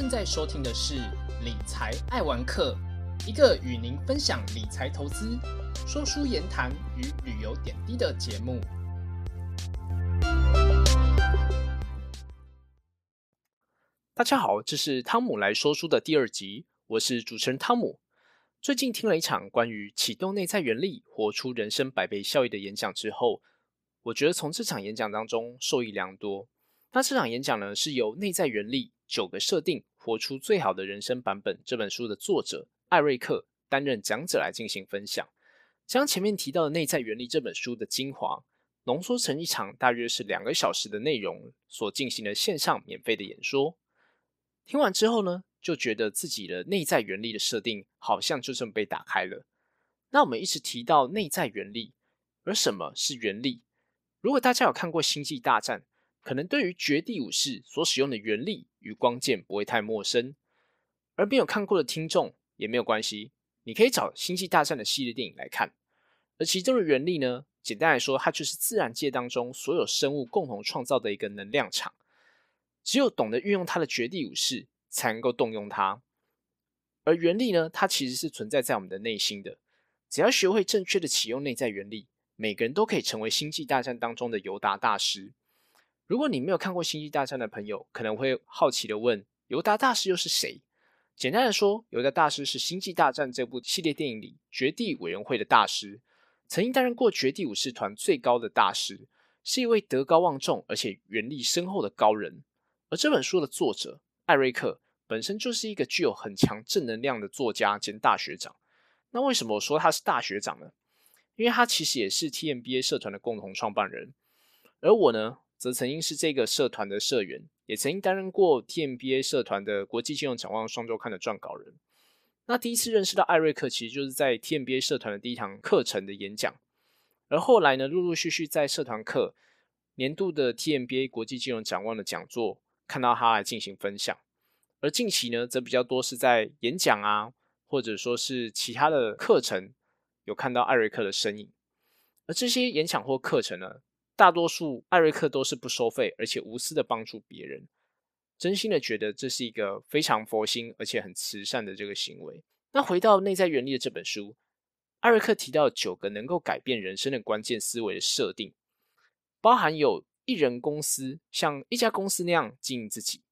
正在收听的是《理财爱玩客》，一个与您分享理财投资、说书言谈与旅游点滴的节目。大家好，这是汤姆来说书的第二集，我是主持人汤姆。最近听了一场关于启动内在原力、活出人生百倍效益的演讲之后，我觉得从这场演讲当中受益良多。那这场演讲呢，是由《内在原力：九个设定，活出最好的人生版本》这本书的作者艾瑞克担任讲者来进行分享，将前面提到的《内在原力》这本书的精华浓缩成一场大约是两个小时的内容所进行的线上免费的演说。听完之后呢，就觉得自己的内在原力的设定好像就这么被打开了。那我们一直提到内在原力，而什么是原力？如果大家有看过《星际大战》，可能对于绝地武士所使用的原力与光剑不会太陌生，而没有看过的听众也没有关系，你可以找《星际大战》的系列电影来看。而其中的原力呢，简单来说，它就是自然界当中所有生物共同创造的一个能量场，只有懂得运用它的绝地武士才能够动用它。而原力呢，它其实是存在在我们的内心的，只要学会正确的启用内在原力，每个人都可以成为《星际大战》当中的尤达大师。如果你没有看过《星际大战》的朋友，可能会好奇的问：尤达大师又是谁？简单的说，尤达大师是《星际大战》这部系列电影里绝地委员会的大师，曾经担任过绝地武士团最高的大师，是一位德高望重而且元力深厚的高人。而这本书的作者艾瑞克本身就是一个具有很强正能量的作家兼大学长。那为什么我说他是大学长呢？因为他其实也是 TMBA 社团的共同创办人，而我呢？则曾经是这个社团的社员，也曾经担任过 TMBA 社团的国际金融展望双周刊的撰稿人。那第一次认识到艾瑞克，其实就是在 TMBA 社团的第一堂课程的演讲。而后来呢，陆陆续续在社团课、年度的 TMBA 国际金融展望的讲座，看到他来进行分享。而近期呢，则比较多是在演讲啊，或者说是其他的课程，有看到艾瑞克的身影。而这些演讲或课程呢？大多数艾瑞克都是不收费，而且无私的帮助别人，真心的觉得这是一个非常佛心而且很慈善的这个行为。那回到内在原力的这本书，艾瑞克提到九个能够改变人生的关键思维的设定，包含有一人公司像一家公司那样经营自己，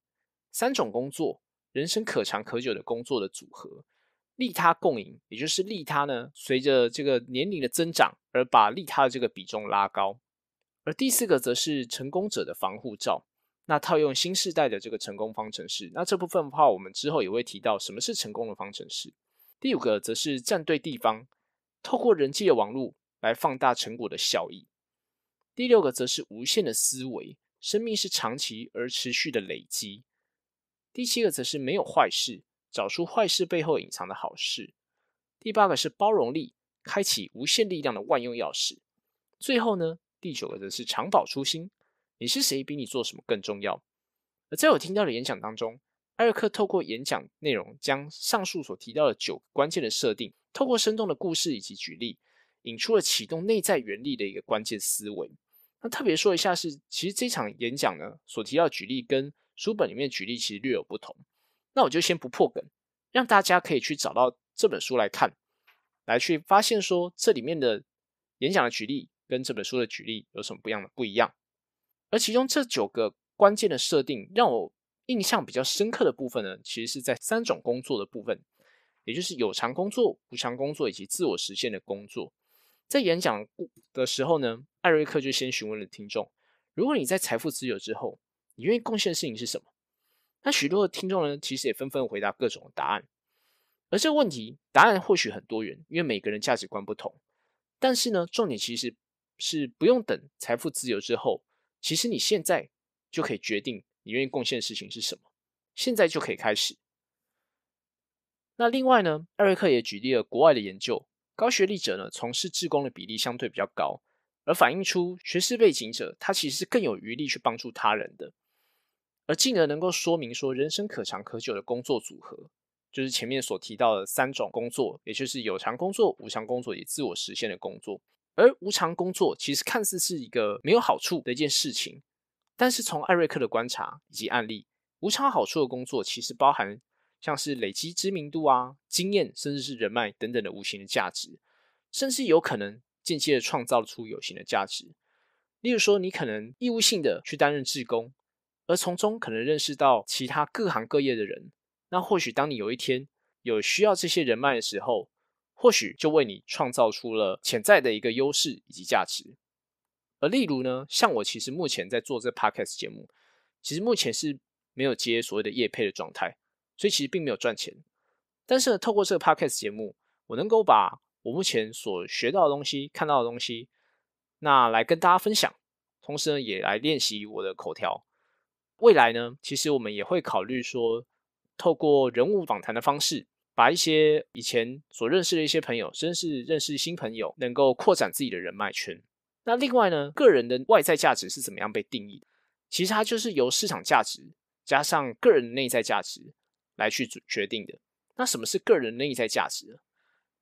三种工作，人生可长可久的工作的组合，利他共赢，也就是利他呢，随着这个年龄的增长而把利他的这个比重拉高。而第四个则是成功者的防护罩，那套用新时代的这个成功方程式，那这部分的话，我们之后也会提到什么是成功的方程式。第五个则是站对地方，透过人际的网络来放大成果的效益。第六个则是无限的思维，生命是长期而持续的累积。第七个则是没有坏事，找出坏事背后隐藏的好事。第八个是包容力，开启无限力量的万用钥匙。最后呢？第九个则是长保初心，你是谁比你做什么更重要？而在我听到的演讲当中，艾瑞克透过演讲内容，将上述所提到的九个关键的设定，透过生动的故事以及举例，引出了启动内在原力的一个关键思维。那特别说一下是，其实这场演讲呢所提到举例跟书本里面举例其实略有不同。那我就先不破梗，让大家可以去找到这本书来看，来去发现说这里面的演讲的举例。跟这本书的举例有什么不一样的不一样？而其中这九个关键的设定，让我印象比较深刻的部分呢，其实是在三种工作的部分，也就是有偿工作、无偿工作以及自我实现的工作。在演讲的时候呢，艾瑞克就先询问了听众：如果你在财富自由之后，你愿意贡献的事情是什么？那许多的听众呢，其实也纷纷回答各种答案。而这个问题答案或许很多元，因为每个人价值观不同。但是呢，重点其实。是不用等财富自由之后，其实你现在就可以决定你愿意贡献的事情是什么，现在就可以开始。那另外呢，艾瑞克也举例了国外的研究，高学历者呢从事志工的比例相对比较高，而反映出学识背景者他其实是更有余力去帮助他人的，而进而能够说明说人生可长可久的工作组合，就是前面所提到的三种工作，也就是有偿工作、无偿工作以及自我实现的工作。而无偿工作其实看似是一个没有好处的一件事情，但是从艾瑞克的观察以及案例，无偿好处的工作其实包含像是累积知名度啊、经验，甚至是人脉等等的无形的价值，甚至有可能间接的创造出有形的价值。例如说，你可能义务性的去担任志工，而从中可能认识到其他各行各业的人。那或许当你有一天有需要这些人脉的时候，或许就为你创造出了潜在的一个优势以及价值。而例如呢，像我其实目前在做这 podcast 节目，其实目前是没有接所谓的业配的状态，所以其实并没有赚钱。但是呢，透过这个 podcast 节目，我能够把我目前所学到的东西、看到的东西。那来跟大家分享，同时呢，也来练习我的口条。未来呢，其实我们也会考虑说，透过人物访谈的方式，把一些以前所认识的一些朋友，甚至认识新朋友，能够扩展自己的人脉圈。那另外呢，个人的外在价值是怎么样被定义的？其实它就是由市场价值加上个人内在价值来去决定的。那什么是个人内在价值？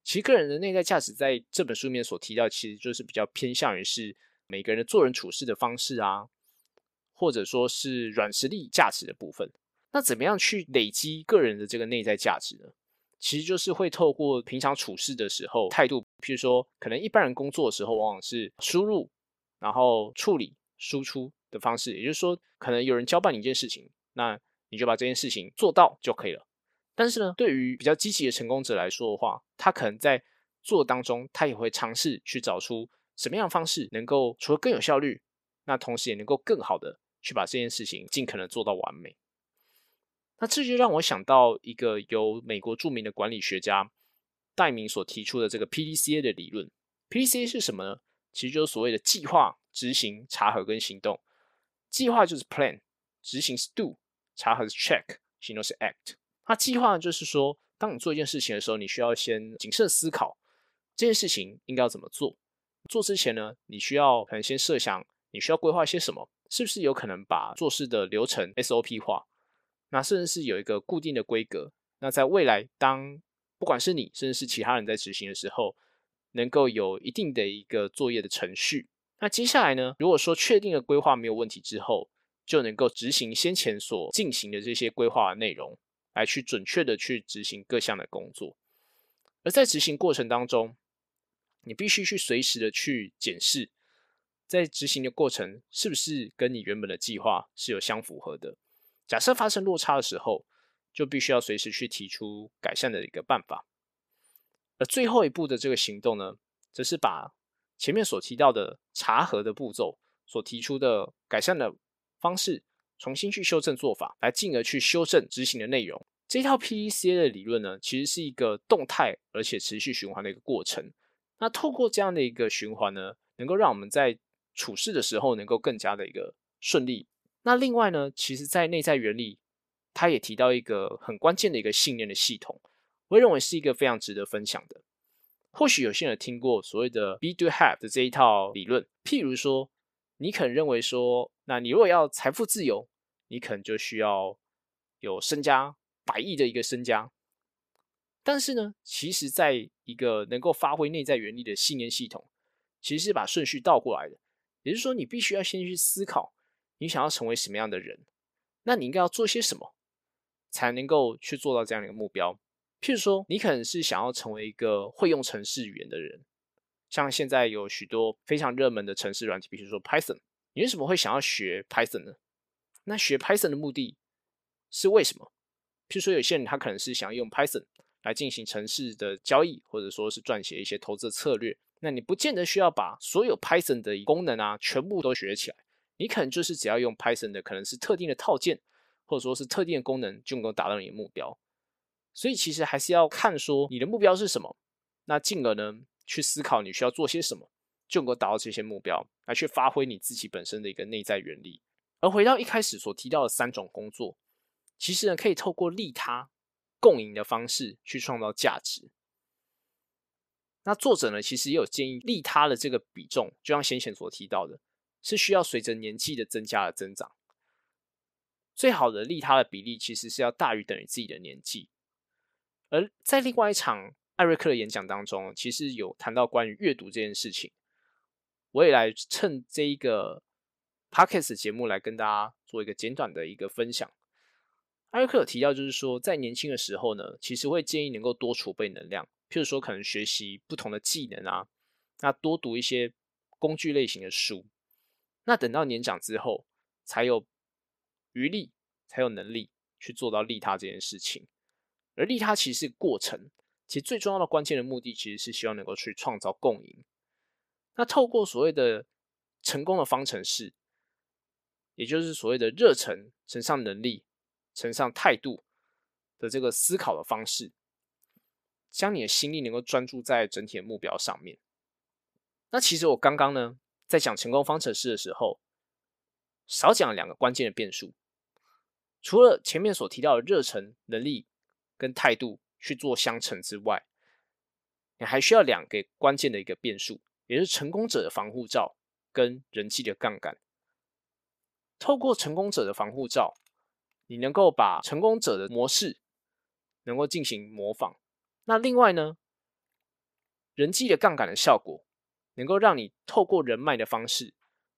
其实个人的内在价值在这本书里面所提到，其实就是比较偏向于是每个人的做人处事的方式啊，或者说是软实力价值的部分。那怎么样去累积个人的这个内在价值呢？其实就是会透过平常处事的时候态度，譬如说，可能一般人工作的时候往往是输入，然后处理、输出的方式，也就是说，可能有人交办你一件事情，那你就把这件事情做到就可以了。但是呢，对于比较积极的成功者来说的话，他可能在做当中，他也会尝试去找出什么样的方式能够除了更有效率，那同时也能够更好的去把这件事情尽可能做到完美。那这就让我想到一个由美国著名的管理学家戴明所提出的这个 PDCA 的理论。PDCA 是什么呢？其实就是所谓的计划、执行、查核跟行动。计划就是 plan，执行是 do，查核是 check，行动是 act。那计划就是说，当你做一件事情的时候，你需要先谨慎思考这件事情应该要怎么做。做之前呢，你需要可能先设想你需要规划一些什么，是不是有可能把做事的流程 SOP 化？那甚至是有一个固定的规格。那在未来，当不管是你，甚至是其他人在执行的时候，能够有一定的一个作业的程序。那接下来呢，如果说确定的规划没有问题之后，就能够执行先前所进行的这些规划的内容。来去准确的去执行各项的工作，而在执行过程当中，你必须去随时的去检视，在执行的过程是不是跟你原本的计划是有相符合的。假设发生落差的时候，就必须要随时去提出改善的一个办法。而最后一步的这个行动呢，则是把前面所提到的查核的步骤所提出的改善的方式。重新去修正做法，来进而去修正执行的内容。这套 P.E.C.A 的理论呢，其实是一个动态而且持续循环的一个过程。那透过这样的一个循环呢，能够让我们在处事的时候能够更加的一个顺利。那另外呢，其实在内在原理，他也提到一个很关键的一个信念的系统，我认为是一个非常值得分享的。或许有些人听过所谓的 Be Do Have 的这一套理论，譬如说。你可能认为说，那你如果要财富自由，你可能就需要有身家百亿的一个身家。但是呢，其实在一个能够发挥内在原理的信念系统，其实是把顺序倒过来的。也就是说，你必须要先去思考，你想要成为什么样的人，那你应该要做些什么，才能够去做到这样的一个目标。譬如说，你可能是想要成为一个会用程式语言的人。像现在有许多非常热门的城市软体，比如说 Python，你为什么会想要学 Python 呢？那学 Python 的目的是为什么？譬如说，有些人他可能是想用 Python 来进行城市的交易，或者说是撰写一些投资的策略。那你不见得需要把所有 Python 的功能啊全部都学起来，你可能就是只要用 Python 的可能是特定的套件，或者说是特定的功能，就能够达到你的目标。所以其实还是要看说你的目标是什么，那进而呢？去思考你需要做些什么，就能够达到这些目标，来去发挥你自己本身的一个内在原理。而回到一开始所提到的三种工作，其实呢，可以透过利他、共赢的方式去创造价值。那作者呢，其实也有建议，利他的这个比重，就像先前所提到的，是需要随着年纪的增加而增长。最好的利他的比例，其实是要大于等于自己的年纪。而在另外一场。艾瑞克的演讲当中，其实有谈到关于阅读这件事情。我也来趁这一个 podcast 节目来跟大家做一个简短的一个分享。艾瑞克有提到，就是说在年轻的时候呢，其实会建议能够多储备能量，譬如说可能学习不同的技能啊，那多读一些工具类型的书。那等到年长之后，才有余力，才有能力去做到利他这件事情。而利他其实是过程，其实最重要的关键的目的，其实是希望能够去创造共赢。那透过所谓的成功的方程式，也就是所谓的热忱乘上能力乘上态度的这个思考的方式，将你的心力能够专注在整体的目标上面。那其实我刚刚呢？在讲成功方程式的时候，少讲两个关键的变数。除了前面所提到的热忱、能力跟态度去做相乘之外，你还需要两个关键的一个变数，也是成功者的防护罩跟人际的杠杆。透过成功者的防护罩，你能够把成功者的模式能够进行模仿。那另外呢，人际的杠杆的效果。能够让你透过人脉的方式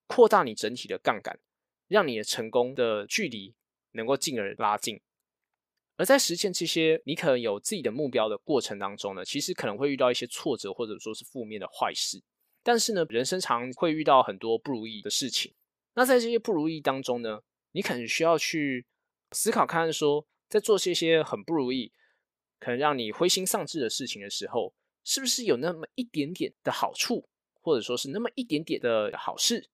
扩大你整体的杠杆，让你的成功的距离能够进而拉近。而在实现这些你可能有自己的目标的过程当中呢，其实可能会遇到一些挫折或者说是负面的坏事。但是呢，人生常会遇到很多不如意的事情。那在这些不如意当中呢，你可能需要去思考看看，说在做这些很不如意、可能让你灰心丧志的事情的时候，是不是有那么一点点的好处？或者说是那么一点点的好事，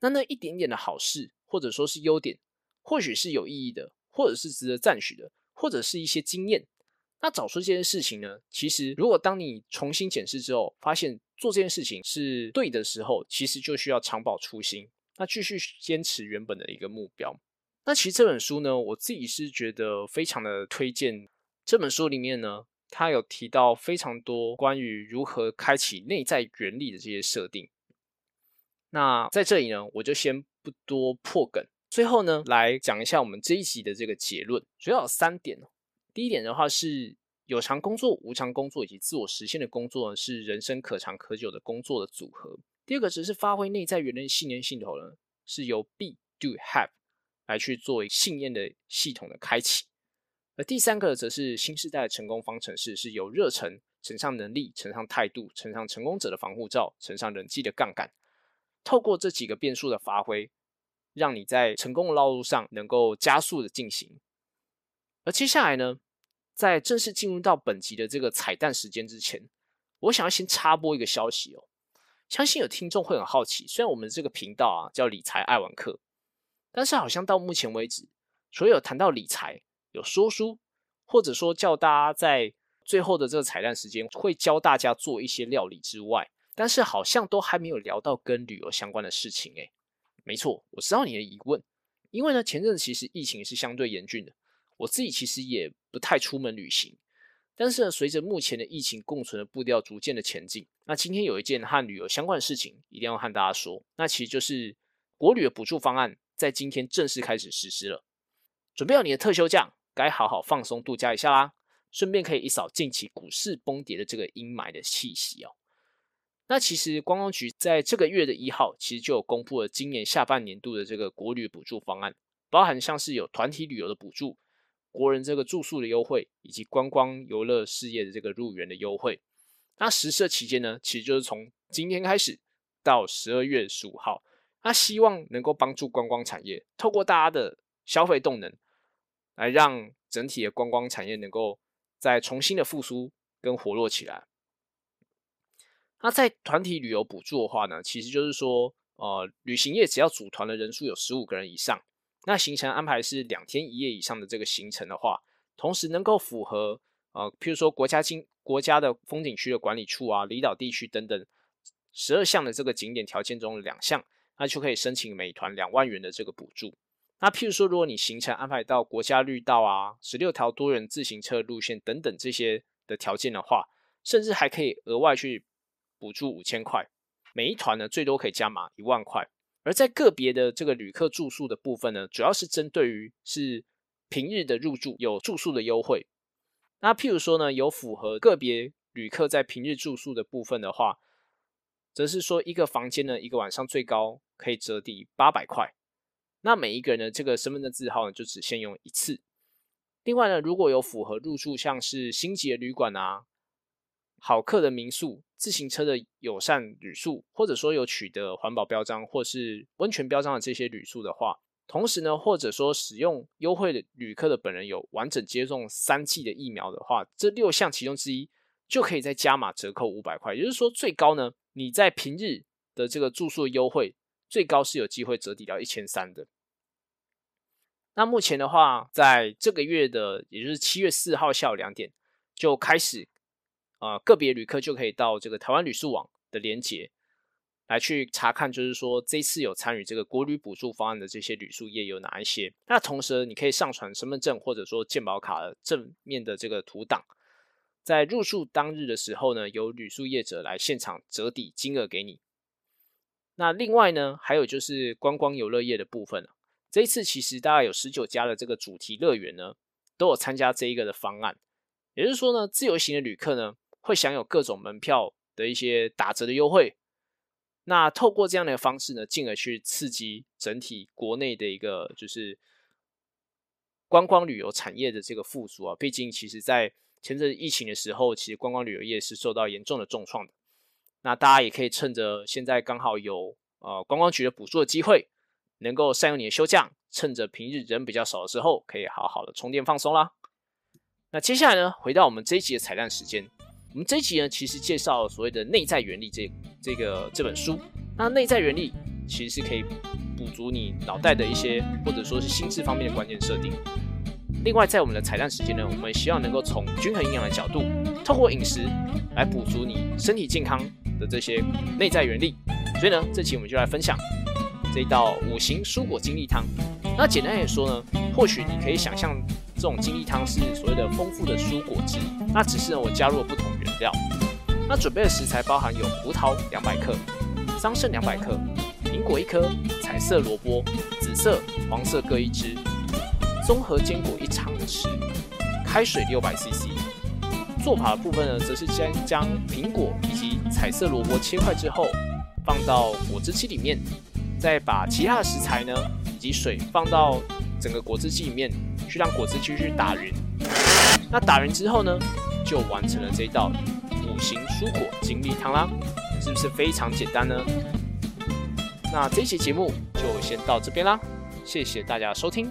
那那一点点的好事，或者说是优点，或许是有意义的，或者是值得赞许的，或者是一些经验。那找出这件事情呢？其实，如果当你重新检视之后，发现做这件事情是对的时候，其实就需要长保初心，那继续坚持原本的一个目标。那其实这本书呢，我自己是觉得非常的推荐。这本书里面呢。他有提到非常多关于如何开启内在原理的这些设定。那在这里呢，我就先不多破梗。最后呢，来讲一下我们这一集的这个结论，主要有三点第一点的话是有偿工作、无偿工作以及自我实现的工作呢，是人生可长可久的工作的组合。第二个只是发挥内在原理信念系统呢，是由 be do have 来去作为信念的系统的开启。而第三个则是新时代的成功方程式，是由热忱乘上能力乘上态度乘上成功者的防护罩乘上人际的杠杆，透过这几个变数的发挥，让你在成功的道路上能够加速的进行。而接下来呢，在正式进入到本集的这个彩蛋时间之前，我想要先插播一个消息哦，相信有听众会很好奇，虽然我们这个频道啊叫理财爱玩课，但是好像到目前为止，所有谈到理财。有说书，或者说叫大家在最后的这个彩蛋时间会教大家做一些料理之外，但是好像都还没有聊到跟旅游相关的事情诶，没错，我知道你的疑问，因为呢前阵子其实疫情是相对严峻的，我自己其实也不太出门旅行，但是呢随着目前的疫情共存的步调逐渐的前进，那今天有一件和旅游相关的事情一定要和大家说，那其实就是国旅的补助方案在今天正式开始实施了，准备好你的特休假。该好好放松度假一下啦，顺便可以一扫近期股市崩跌的这个阴霾的气息哦。那其实观光局在这个月的一号，其实就有公布了今年下半年度的这个国旅补助方案，包含像是有团体旅游的补助、国人这个住宿的优惠，以及观光游乐事业的这个入园的优惠。那实施期间呢，其实就是从今天开始到十二月十五号，那希望能够帮助观光产业，透过大家的消费动能。来让整体的观光产业能够再重新的复苏跟活络起来。那在团体旅游补助的话呢，其实就是说，呃，旅行业只要组团的人数有十五个人以上，那行程安排是两天一夜以上的这个行程的话，同时能够符合呃，譬如说国家经国家的风景区的管理处啊、离岛地区等等十二项的这个景点条件中的两项，那就可以申请每团两万元的这个补助。那譬如说，如果你行程安排到国家绿道啊、十六条多人自行车路线等等这些的条件的话，甚至还可以额外去补助五千块，每一团呢最多可以加码一万块。而在个别的这个旅客住宿的部分呢，主要是针对于是平日的入住有住宿的优惠。那譬如说呢，有符合个别旅客在平日住宿的部分的话，则是说一个房间呢一个晚上最高可以折抵八百块。那每一个人的这个身份证字号呢，就只限用一次。另外呢，如果有符合入住像是星级的旅馆啊、好客的民宿、自行车的友善旅宿，或者说有取得环保标章或是温泉标章的这些旅宿的话，同时呢，或者说使用优惠的旅客的本人有完整接种三剂的疫苗的话，这六项其中之一就可以再加码折扣五百块。也就是说，最高呢，你在平日的这个住宿优惠，最高是有机会折抵到一千三的。那目前的话，在这个月的，也就是七月四号下午两点就开始，呃，个别旅客就可以到这个台湾旅宿网的连接来去查看，就是说这次有参与这个国旅补助方案的这些旅宿业有哪一些。那同时，你可以上传身份证或者说健保卡的正面的这个图档，在入住当日的时候呢，由旅宿业者来现场折抵金额给你。那另外呢，还有就是观光游乐业的部分了。这一次其实大概有十九家的这个主题乐园呢，都有参加这一个的方案。也就是说呢，自由行的旅客呢，会享有各种门票的一些打折的优惠。那透过这样的方式呢，进而去刺激整体国内的一个就是观光旅游产业的这个复苏啊。毕竟其实在前阵疫情的时候，其实观光旅游业是受到严重的重创的。那大家也可以趁着现在刚好有呃观光局的补助的机会。能够善用你的休假，趁着平日人比较少的时候，可以好好的充电放松啦。那接下来呢，回到我们这一集的彩蛋时间。我们这一集呢，其实介绍所谓的内在原理这这个这本书。那内在原理其实是可以补足你脑袋的一些或者说是心智方面的关键设定。另外，在我们的彩蛋时间呢，我们希望能够从均衡营养的角度，透过饮食来补足你身体健康的这些内在原理。所以呢，这期我们就来分享。这一道五行蔬果精力汤，那简单来说呢，或许你可以想象这种精力汤是所谓的丰富的蔬果汁，那只是呢我加入了不同原料。那准备的食材包含有葡萄两百克、桑葚两百克、苹果一颗、彩色萝卜、紫色、黄色各一支、综合坚果一长匙、开水六百 CC。做法的部分呢，则是先将苹果以及彩色萝卜切块之后，放到果汁机里面。再把其他的食材呢，以及水放到整个果汁机里面，去让果汁继续打匀。那打匀之后呢，就完成了这道五行蔬果精力汤啦，是不是非常简单呢？那这期节目就先到这边啦，谢谢大家收听。